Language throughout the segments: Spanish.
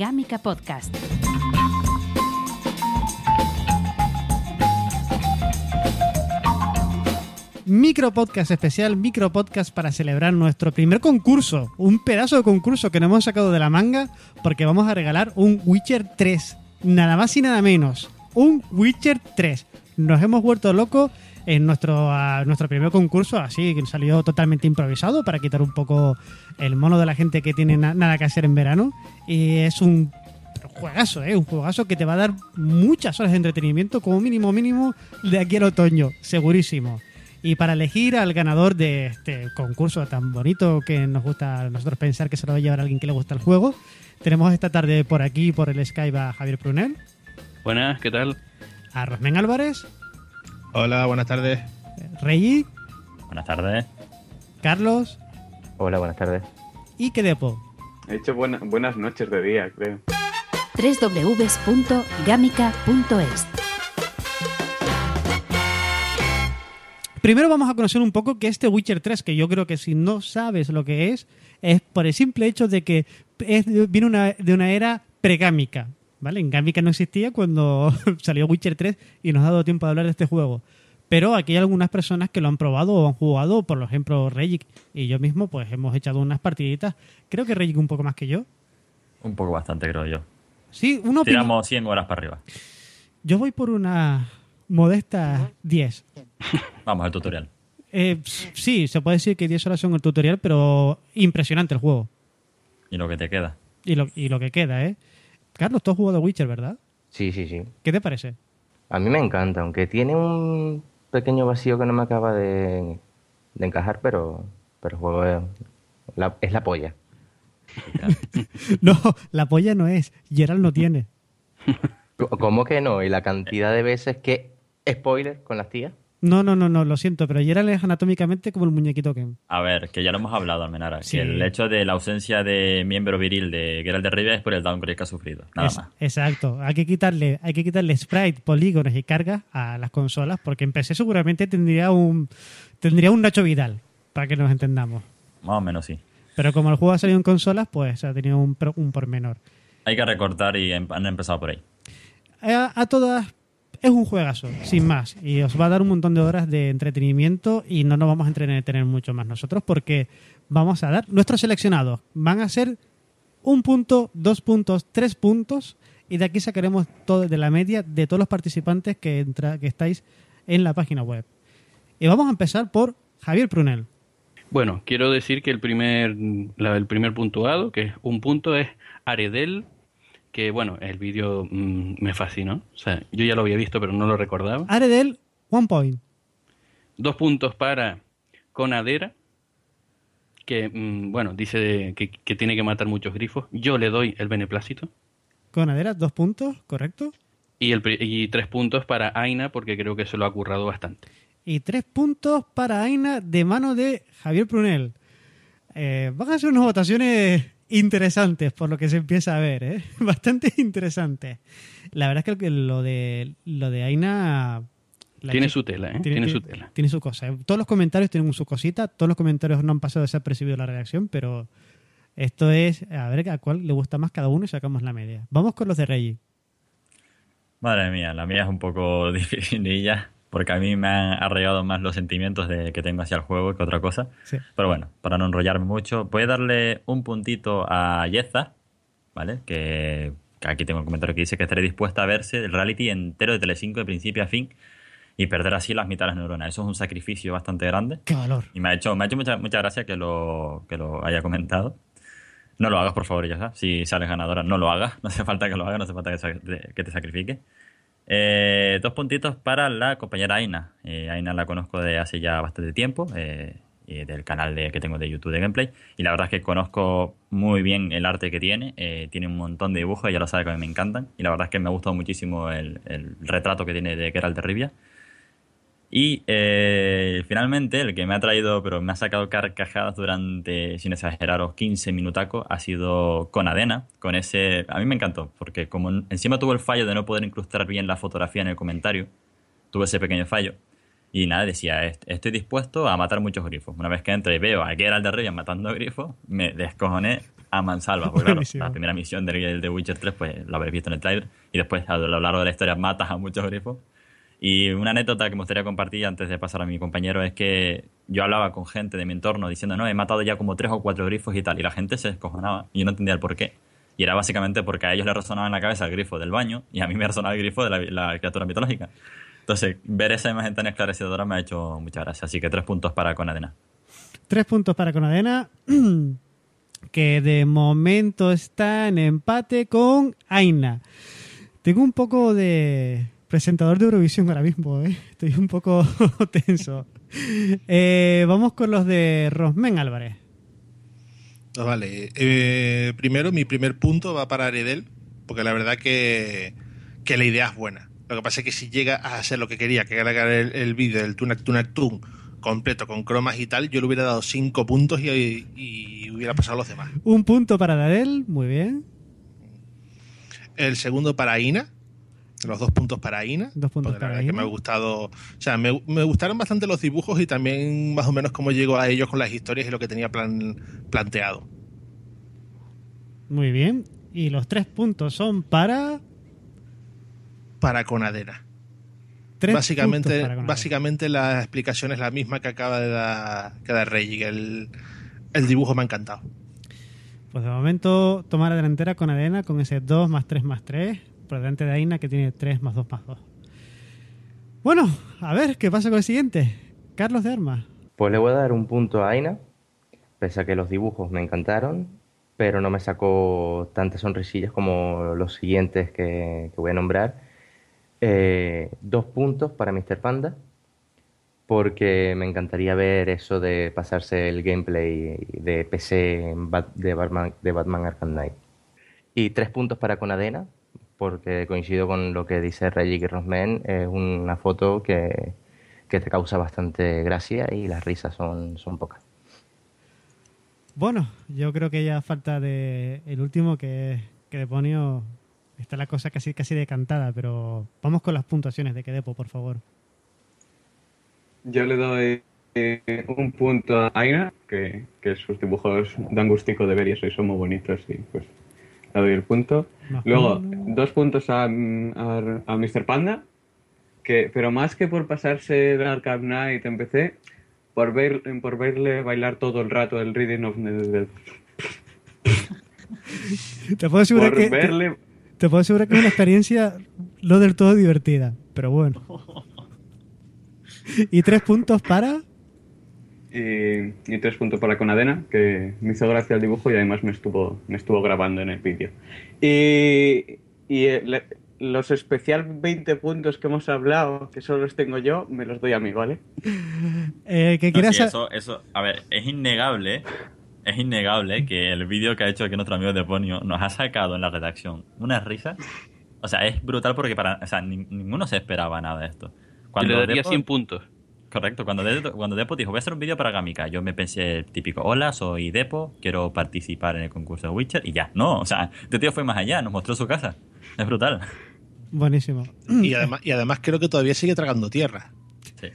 Gámica Podcast. Micro podcast especial, micro podcast para celebrar nuestro primer concurso. Un pedazo de concurso que nos hemos sacado de la manga porque vamos a regalar un Witcher 3. Nada más y nada menos. Un Witcher 3. Nos hemos vuelto locos en nuestro, a nuestro primer concurso, así que salió totalmente improvisado para quitar un poco el mono de la gente que tiene na- nada que hacer en verano. Y es un juegazo, ¿eh? Un juegazo que te va a dar muchas horas de entretenimiento, como mínimo, mínimo, de aquí al otoño, segurísimo. Y para elegir al ganador de este concurso tan bonito que nos gusta a nosotros pensar que se lo va a llevar alguien que le gusta el juego, tenemos esta tarde por aquí, por el Skype, a Javier Prunel, Buenas, ¿qué tal? a Rosmen Álvarez, Hola, buenas tardes. Reyi, Buenas tardes. Carlos Hola, buenas tardes. y Kedepo. He hecho buena- buenas noches de día, creo. www.gamica.es Primero vamos a conocer un poco que este Witcher 3, que yo creo que si no sabes lo que es, es por el simple hecho de que es- viene una- de una era pregámica. ¿Vale? En Gámica no existía cuando salió Witcher 3 y nos ha dado tiempo de hablar de este juego. Pero aquí hay algunas personas que lo han probado o han jugado, por ejemplo, Regic y yo mismo, pues hemos echado unas partiditas. Creo que Regic un poco más que yo. Un poco bastante, creo yo. Sí, uno Tiramos 100 horas para arriba. Yo voy por una modesta 10. Vamos al tutorial. Eh, sí, se puede decir que 10 horas son el tutorial, pero impresionante el juego. Y lo que te queda. Y lo, y lo que queda, ¿eh? Carlos, tú has jugado Witcher, ¿verdad? Sí, sí, sí. ¿Qué te parece? A mí me encanta, aunque tiene un pequeño vacío que no me acaba de, de encajar, pero, pero el juego es la, es la polla. No, la polla no es. Gerald no tiene. ¿Cómo que no? ¿Y la cantidad de veces que spoiler con las tías? No, no, no, no, lo siento, pero Gerald es anatómicamente como el muñequito Ken. A ver, que ya lo hemos hablado, Almenara. Sí. Que el hecho de la ausencia de miembro viril de Geralt de Rivia es por el downgrade que ha sufrido. Nada Es- más. Exacto. Hay que quitarle, hay que quitarle sprite, polígonos y cargas a las consolas, porque en PC seguramente tendría un tendría un Nacho Vidal, para que nos entendamos. Más o menos sí. Pero como el juego ha salido en consolas, pues ha tenido un, un pormenor. Hay que recortar y em- han empezado por ahí. a, a todas es un juegazo, sin más. Y os va a dar un montón de horas de entretenimiento y no nos vamos a entretener mucho más nosotros porque vamos a dar nuestros seleccionados. Van a ser un punto, dos puntos, tres puntos y de aquí sacaremos todo de la media de todos los participantes que, entra, que estáis en la página web. Y vamos a empezar por Javier Prunel. Bueno, quiero decir que el primer, el primer puntuado, que es un punto, es Aredel, que bueno, el vídeo mm, me fascinó. O sea, yo ya lo había visto, pero no lo recordaba. Aredel, one point. Dos puntos para Conadera, que mm, bueno, dice que, que tiene que matar muchos grifos. Yo le doy el beneplácito. Conadera, dos puntos, correcto. Y, el, y tres puntos para Aina, porque creo que se lo ha currado bastante. Y tres puntos para Aina de mano de Javier Prunel. Eh, van a ser unas votaciones interesantes por lo que se empieza a ver, ¿eh? Bastante interesantes. La verdad es que lo de, lo de Aina... la tiene su tela, ¿eh? Tiene, su tela. Tiene su cosa. ¿eh? Todos los comentarios tienen su cosita. Todos los comentarios no han pasado desapercibido la redacción, pero esto es a ver a cuál le gusta más cada uno y sacamos la media. Vamos con los de Reggie. Madre mía, la mía es un poco dificililla. Porque a mí me han arraigado más los sentimientos de, que tengo hacia el juego que otra cosa. Sí. Pero bueno, para no enrollarme mucho, voy a darle un puntito a Yeza, ¿vale? Que, que aquí tengo un comentario que dice que estaré dispuesta a verse el reality entero de Telecinco de principio a fin y perder así las mitad de las neuronas. Eso es un sacrificio bastante grande. ¡Qué valor! Y me ha hecho, me ha hecho mucha, mucha gracia que lo, que lo haya comentado. No lo hagas, por favor, ya Si sales ganadora, no lo hagas. No hace falta que lo hagas, no hace falta que, que te sacrifique. Eh, dos puntitos para la compañera Aina. Eh, Aina la conozco de hace ya bastante tiempo, eh, y del canal de, que tengo de YouTube de gameplay. Y la verdad es que conozco muy bien el arte que tiene. eh, tiene un montón de dibujos, ella lo sabe que a mí me encantan. Y la verdad es que me ha gustado muchísimo el, el retrato que tiene de Geralt de Rivia. Y eh, finalmente, el que me ha traído, pero me ha sacado carcajadas durante, sin exageraros, 15 minutacos, ha sido con Adena, con ese... A mí me encantó, porque como en- encima tuvo el fallo de no poder incrustar bien la fotografía en el comentario, tuve ese pequeño fallo, y nada, decía, "Est- estoy dispuesto a matar muchos grifos. Una vez que entro y veo a Geralt de Rivia matando grifos, me descojoné a mansalva. Porque claro, la primera misión del de Witcher 3, pues lo habréis visto en el trailer. Y después, a lo largo de la historia, matas a muchos grifos. Y una anécdota que me gustaría compartir antes de pasar a mi compañero es que yo hablaba con gente de mi entorno diciendo, no, he matado ya como tres o cuatro grifos y tal. Y la gente se descojonaba y yo no entendía el por qué. Y era básicamente porque a ellos les resonaba en la cabeza el grifo del baño y a mí me resonaba el grifo de la, la criatura mitológica. Entonces, ver esa imagen tan esclarecedora me ha hecho mucha gracia. Así que tres puntos para Conadena. Tres puntos para Conadena, que de momento está en empate con Aina. Tengo un poco de presentador de Eurovisión ahora mismo, ¿eh? estoy un poco tenso. Eh, vamos con los de Rosmen Álvarez. Ah, Vale, eh, primero mi primer punto va para Aredel, porque la verdad que, que la idea es buena. Lo que pasa es que si llega a ser lo que quería, que era el, el vídeo del Tunak Tunak Tun completo con cromas y tal, yo le hubiera dado cinco puntos y, y hubiera pasado a los demás. Un punto para Darel, muy bien. El segundo para Ina, los dos puntos para Ina. Dos puntos porque la para verdad que me ha gustado, o sea, me, me gustaron bastante los dibujos y también más o menos cómo llegó a ellos con las historias y lo que tenía plan, planteado. Muy bien. Y los tres puntos son para... Para Conadena. Tres puntos básicamente, para Conadena. básicamente la explicación es la misma que acaba de dar, que Reggie, que el, el dibujo me ha encantado. Pues de momento toma la delantera con Adena con ese 2 más 3 más 3, por delante de Aina que tiene 3 más 2 más 2. Bueno, a ver, ¿qué pasa con el siguiente? Carlos de Armas. Pues le voy a dar un punto a Aina, pese a que los dibujos me encantaron, pero no me sacó tantas sonrisillas como los siguientes que, voy a nombrar. Eh, dos puntos para Mr. Panda, porque me encantaría ver eso de pasarse el gameplay de PC de Batman, de Batman Arkham Knight. Y tres puntos para Conadena, porque coincido con lo que dice Reggie Rosman, es una foto que, que te causa bastante gracia y las risas son, son pocas. Bueno, yo creo que ya falta de el último que, que Deponio está la cosa casi casi decantada, pero vamos con las puntuaciones de Kedepo, por favor. Yo le doy eh, un punto a Aina, que, que sus dibujos dan gustico de ver y eso, y son muy bonitos, y pues le doy el punto. Luego, dos puntos a, a, a Mr. Panda, que, pero más que por pasarse de Arkham Knight en PC, por, ver, por verle bailar todo el rato el Reading of the Te puedo asegurar Por que te, te puedo asegurar que es una experiencia no del todo divertida, pero bueno. Y tres puntos para Y, y tres puntos para Conadena, que me hizo gracia el dibujo y además me estuvo, me estuvo grabando en el vídeo. Y, y eh, le- los especial 20 puntos que hemos hablado, que solo los tengo yo, me los doy a mí, ¿vale? eh, que No, quieras sí, eso, eso, a ver, es innegable, es innegable que el vídeo que ha hecho aquí nuestro amigo Deponio nos ha sacado en la redacción una risa. O sea, es brutal porque para, o sea, ni- ninguno se esperaba nada de esto. Yo le daría Depo- 100 puntos. Correcto, cuando, De- cuando Depo dijo, voy a hacer un vídeo para Gamika, yo me pensé el típico, hola, soy Depo, quiero participar en el concurso de Witcher, y ya, no, o sea, este tío fue más allá, nos mostró su casa. Es brutal. Buenísimo. Y además, y además creo que todavía sigue tragando tierra. Sí.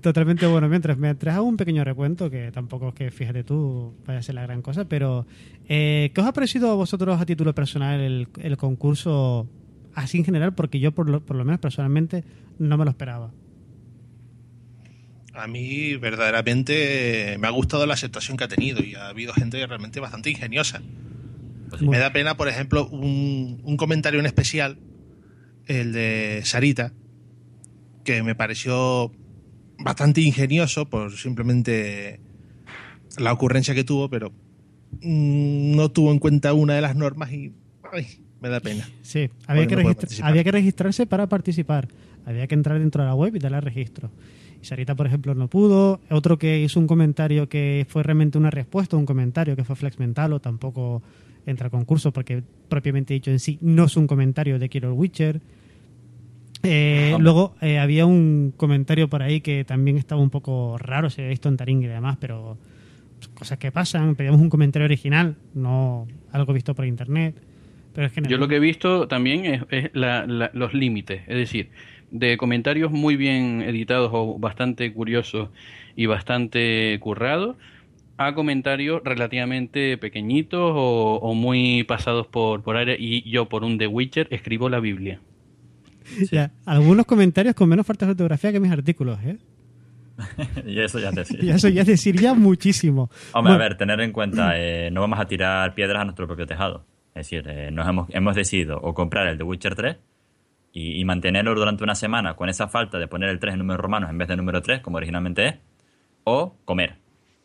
Totalmente bueno. Mientras me traes un pequeño recuento, que tampoco es que, fíjate tú, vaya a ser la gran cosa, pero eh, ¿qué os ha parecido a vosotros a título personal el, el concurso así en general? Porque yo, por lo, por lo menos personalmente, no me lo esperaba. A mí verdaderamente me ha gustado la aceptación que ha tenido y ha habido gente realmente bastante ingeniosa. Pues Me da pena, por ejemplo, un, un comentario en especial, el de Sarita, que me pareció bastante ingenioso por simplemente la ocurrencia que tuvo, pero mm, no tuvo en cuenta una de las normas y ay, me da pena. Sí, había que, no había que registrarse para participar. Había que entrar dentro de la web y darle registro. Sarita, por ejemplo, no pudo. Otro que hizo un comentario que fue realmente una respuesta a un comentario, que fue Flex Mental, o tampoco entra al concurso, porque propiamente dicho en sí no es un comentario de el Witcher. Eh, luego eh, había un comentario por ahí que también estaba un poco raro, se había visto en Taring y demás, pero cosas que pasan. Pedíamos un comentario original, no algo visto por internet. Pero es que Yo lo que he visto también es, es la- la- los límites, es decir, de comentarios muy bien editados o bastante curiosos y bastante currados a comentarios relativamente pequeñitos o, o muy pasados por, por aire y yo por un The Witcher escribo la Biblia. Ya, algunos comentarios con menos falta de ortografía que mis artículos, ¿eh? y eso ya te Y eso ya es decir ya muchísimo. Hombre, Bueno, a ver, tener en cuenta, eh, no vamos a tirar piedras a nuestro propio tejado. Es decir, eh, nos hemos, hemos decidido o comprar el The Witcher 3 y, y mantenerlo durante una semana con esa falta de poner el 3 en números romanos en vez de número 3, como originalmente es, o comer.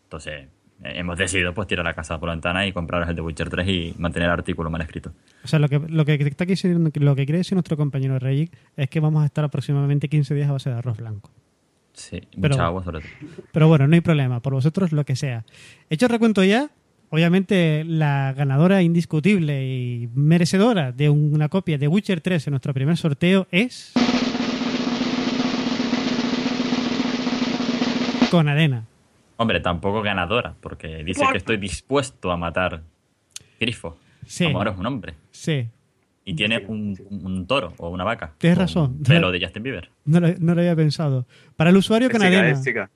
Entonces, eh, hemos decidido pues tirar la casa por la ventana y compraros el The Witcher 3 y mantener el artículo mal escrito. O sea, lo que, lo que está diciendo, lo que quiere decir nuestro compañero Regic es que vamos a estar aproximadamente 15 días a base de arroz blanco. Sí, Pero- mucha agua sobre todo. Pero bueno, no hay problema, por vosotros lo que sea. Hecho el recuento ya, obviamente la ganadora indiscutible y merecedora de una copia de Witcher 3 en nuestro primer sorteo es... Conadena. Hombre, tampoco ganadora, porque dice que estoy dispuesto a matar grifo. Sí. Como ahora es un hombre. Sí, Y tiene un, un toro o una vaca. Tienes con razón. Pelo de Justin Bieber. no lo, no lo había pensado. Para el usuario Es chica,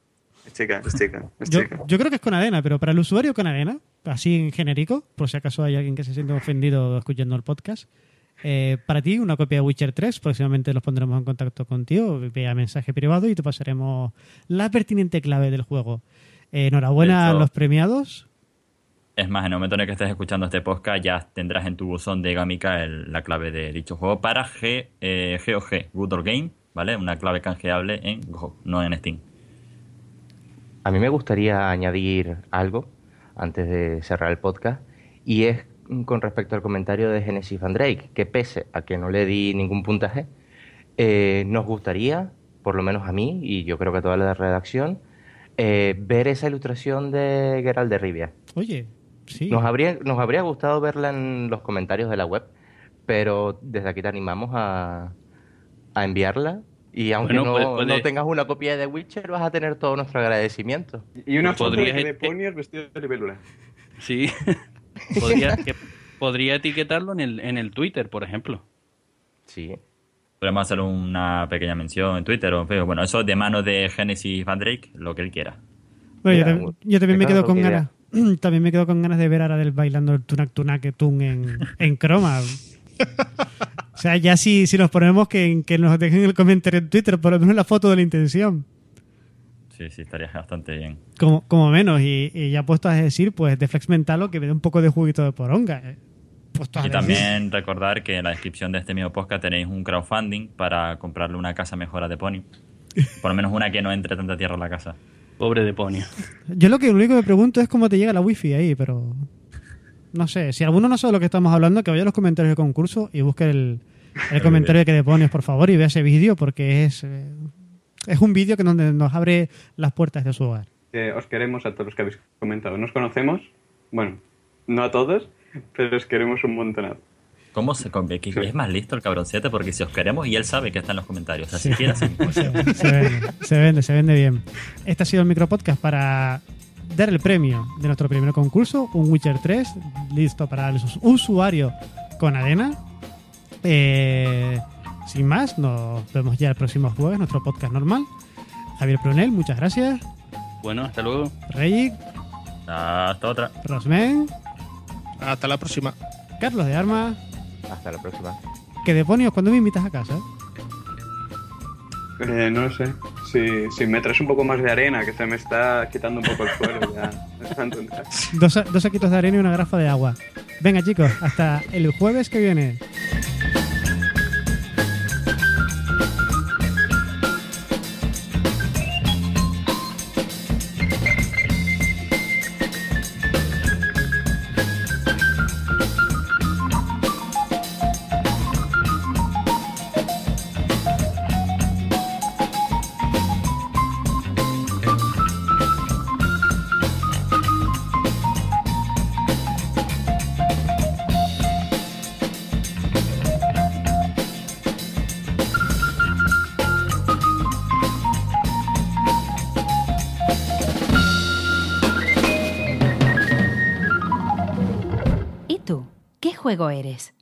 Yo, yo creo que es Conadena, pero para el usuario Conadena, así en genérico, por si acaso hay alguien que se siente ofendido escuchando el podcast, eh, para ti una copia de Witcher 3, próximamente los pondremos en contacto contigo vía mensaje privado y te pasaremos la pertinente clave del juego. Eh, enhorabuena De a los premiados. Es más, en el momento en el que estés escuchando este podcast ya tendrás en tu buzón de Gamica el- la clave de dicho juego para G, eh, GOG, Good Old Game, ¿vale? Una clave canjeable en GOG, no en Steam. A mí me gustaría añadir algo antes de cerrar el podcast y es con respecto al comentario de Genesis Van Drake, que pese a que no le di ningún puntaje, eh, nos gustaría, por lo menos a mí y yo creo que a toda la redacción, eh, ver esa ilustración de Geralt de Rivia. Oye, sí. Nos habría, nos habría gustado verla en los comentarios de la web, pero desde aquí te animamos a, a enviarla. Y aunque Bueno, no, puede- puede- no tengas una copia de The Witcher, vas a tener todo nuestro agradecimiento. Y una foto de Poniers vestido de libélula. Sí. podría, que- podría etiquetarlo en el, en el Twitter, por ejemplo. Sí. Podemos hacer una pequeña mención en Twitter o en Facebook. Bueno, eso de mano de Genesis Van Drake, lo que él quiera. Bueno, yo, también- yo también me quedo con ganas. También me quedo con ganas de ver a Aradel bailando el tunac tunac tun en, en croma. O sea, ya si, si nos ponemos que, que nos dejen el comentario en Twitter, por lo menos la foto de la intención. Sí, sí, estaría bastante bien. Como, como menos. Y, y ya puesto a decir, pues de Flex Mentalo que me dé un poco de juguito de poronga. eh. Puesto a Y decir. también recordar que en la descripción de este mismo podcast tenéis un crowdfunding para comprarle una casa mejor a The Pony. Por lo menos una que no entre tanta tierra en la casa. Pobre deponio. Yo lo que lo único que me pregunto es cómo te llega la wifi ahí, pero. No sé. Si alguno no sabe de lo que estamos hablando, que vaya a los comentarios del concurso y busque el, el comentario que pones, por favor, y vea ese vídeo, porque es. eh, es un vídeo que donde nos abre las puertas de su hogar. Eh, os queremos a todos los que habéis comentado. Nos conocemos, bueno, no a todos, pero os queremos un montonazo. ¿Cómo se conviene? Que Sí. Es más listo el cabroncete porque si os queremos y él sabe que está en los comentarios. Así que así. se vende, se vende, se vende bien. Este ha sido el micropodcast para dar el premio de nuestro primer concurso, un Witcher 3, listo para los usuarios con arena. Eh, sin más, nos vemos ya el próximo jueves, nuestro podcast normal. Javier Prunel, muchas gracias. Bueno, hasta luego. Rey, Hasta otra. Rosmen, Hasta la próxima. Carlos de Armas, Hasta la próxima. que demonios cuando me invitas a casa. Eh, no sé. Si, si me traes un poco más de arena, que se me está quitando un poco el suelo, ya. Dos, dos saquitos de arena y una garrafa de agua. Venga chicos, hasta el jueves que viene. Juego eres?